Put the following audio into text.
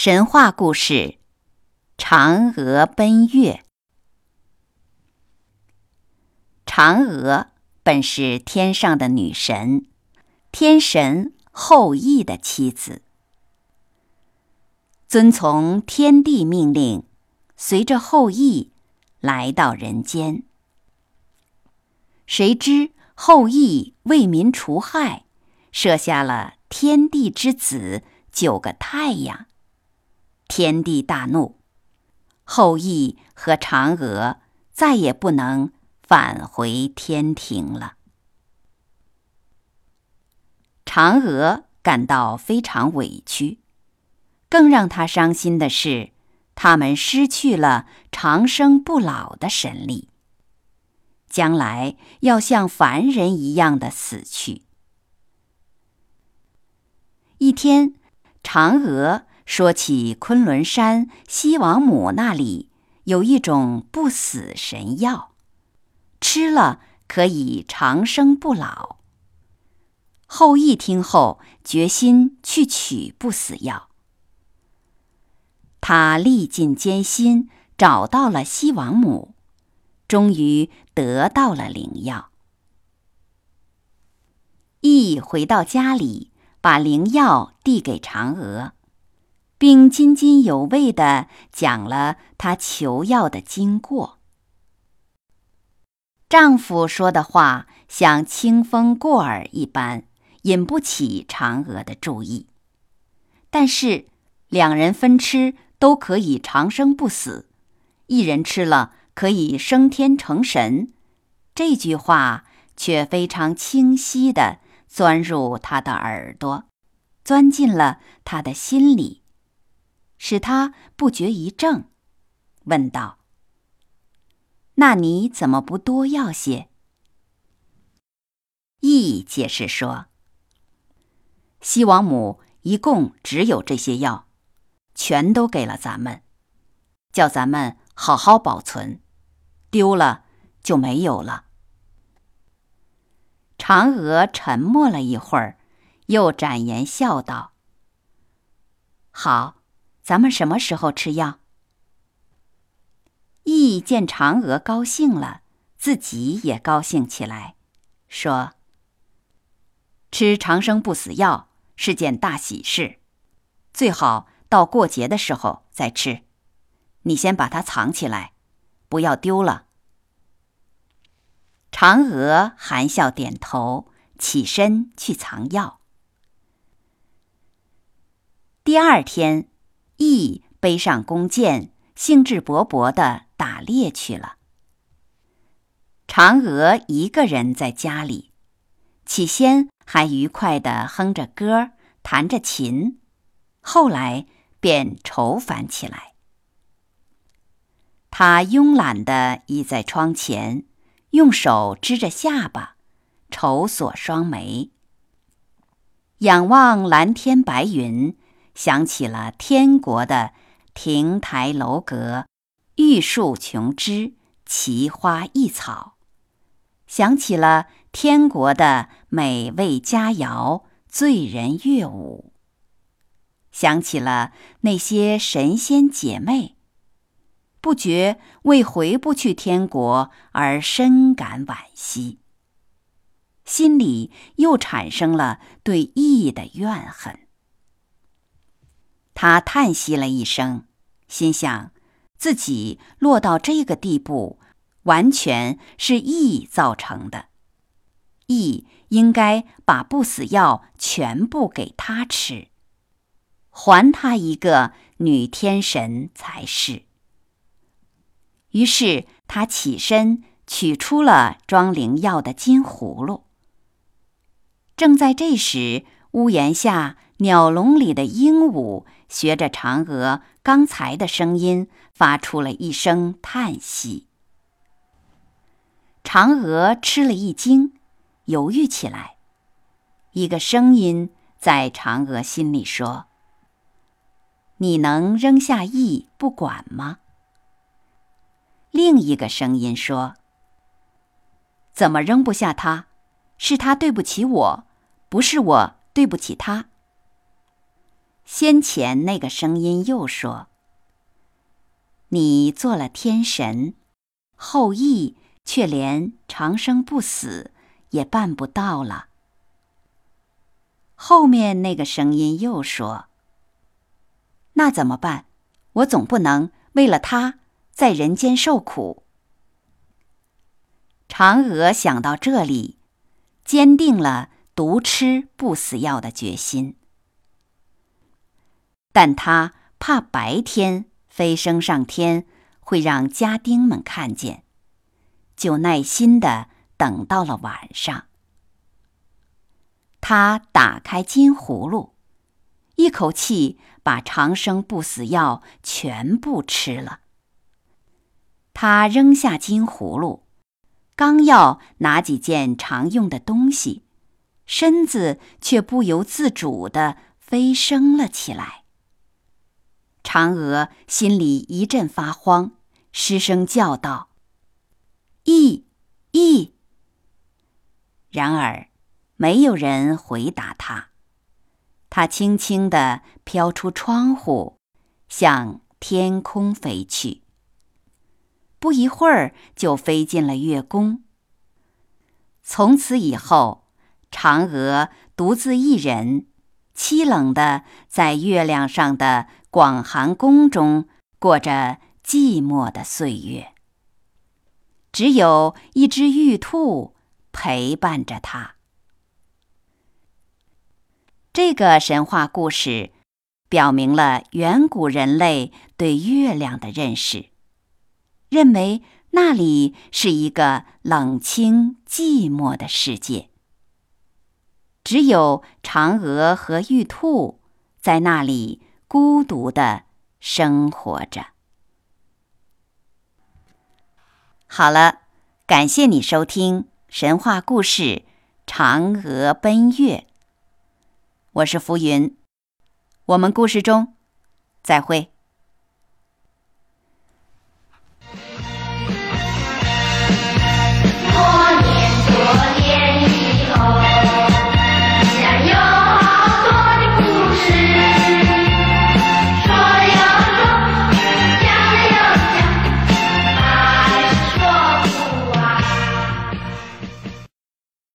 神话故事：嫦娥奔月。嫦娥本是天上的女神，天神后羿的妻子，遵从天帝命令，随着后羿来到人间。谁知后羿为民除害，设下了天地之子九个太阳。天帝大怒，后羿和嫦娥再也不能返回天庭了。嫦娥感到非常委屈，更让她伤心的是，他们失去了长生不老的神力，将来要像凡人一样的死去。一天，嫦娥。说起昆仑山西王母那里有一种不死神药，吃了可以长生不老。后羿听后决心去取不死药，他历尽艰辛找到了西王母，终于得到了灵药。羿回到家里，把灵药递给嫦娥。并津津有味地讲了她求药的经过。丈夫说的话像清风过耳一般，引不起嫦娥的注意。但是两人分吃都可以长生不死，一人吃了可以升天成神，这句话却非常清晰地钻入他的耳朵，钻进了他的心里。使他不觉一怔，问道：“那你怎么不多要些？”羿解释说：“西王母一共只有这些药，全都给了咱们，叫咱们好好保存，丢了就没有了。”嫦娥沉默了一会儿，又展颜笑道：“好。”咱们什么时候吃药？羿见嫦娥高兴了，自己也高兴起来，说：“吃长生不死药是件大喜事，最好到过节的时候再吃。你先把它藏起来，不要丢了。”嫦娥含笑点头，起身去藏药。第二天。羿背上弓箭，兴致勃勃地打猎去了。嫦娥一个人在家里，起先还愉快地哼着歌，弹着琴，后来便愁烦起来。她慵懒地倚在窗前，用手支着下巴，愁锁双眉，仰望蓝天白云。想起了天国的亭台楼阁、玉树琼枝、奇花异草；想起了天国的美味佳肴、醉人乐舞；想起了那些神仙姐妹，不觉为回不去天国而深感惋惜，心里又产生了对义的怨恨。他叹息了一声，心想：自己落到这个地步，完全是羿造成的。羿应该把不死药全部给他吃，还他一个女天神才是。于是他起身取出了装灵药的金葫芦。正在这时，屋檐下。鸟笼里的鹦鹉学着嫦娥刚才的声音，发出了一声叹息。嫦娥吃了一惊，犹豫起来。一个声音在嫦娥心里说：“你能扔下羿不管吗？”另一个声音说：“怎么扔不下他？是他对不起我，不是我对不起他。”先前那个声音又说：“你做了天神，后羿却连长生不死也办不到了。”后面那个声音又说：“那怎么办？我总不能为了他在人间受苦。”嫦娥想到这里，坚定了独吃不死药的决心。但他怕白天飞升上天会让家丁们看见，就耐心的等到了晚上。他打开金葫芦，一口气把长生不死药全部吃了。他扔下金葫芦，刚要拿几件常用的东西，身子却不由自主的飞升了起来。嫦娥心里一阵发慌，失声叫道：“羿，羿！”然而，没有人回答他。他轻轻地飘出窗户，向天空飞去。不一会儿，就飞进了月宫。从此以后，嫦娥独自一人，凄冷的在月亮上的。广寒宫中过着寂寞的岁月，只有一只玉兔陪伴着他。这个神话故事表明了远古人类对月亮的认识，认为那里是一个冷清寂寞的世界，只有嫦娥和玉兔在那里。孤独的生活着。好了，感谢你收听神话故事《嫦娥奔月》。我是浮云，我们故事中再会。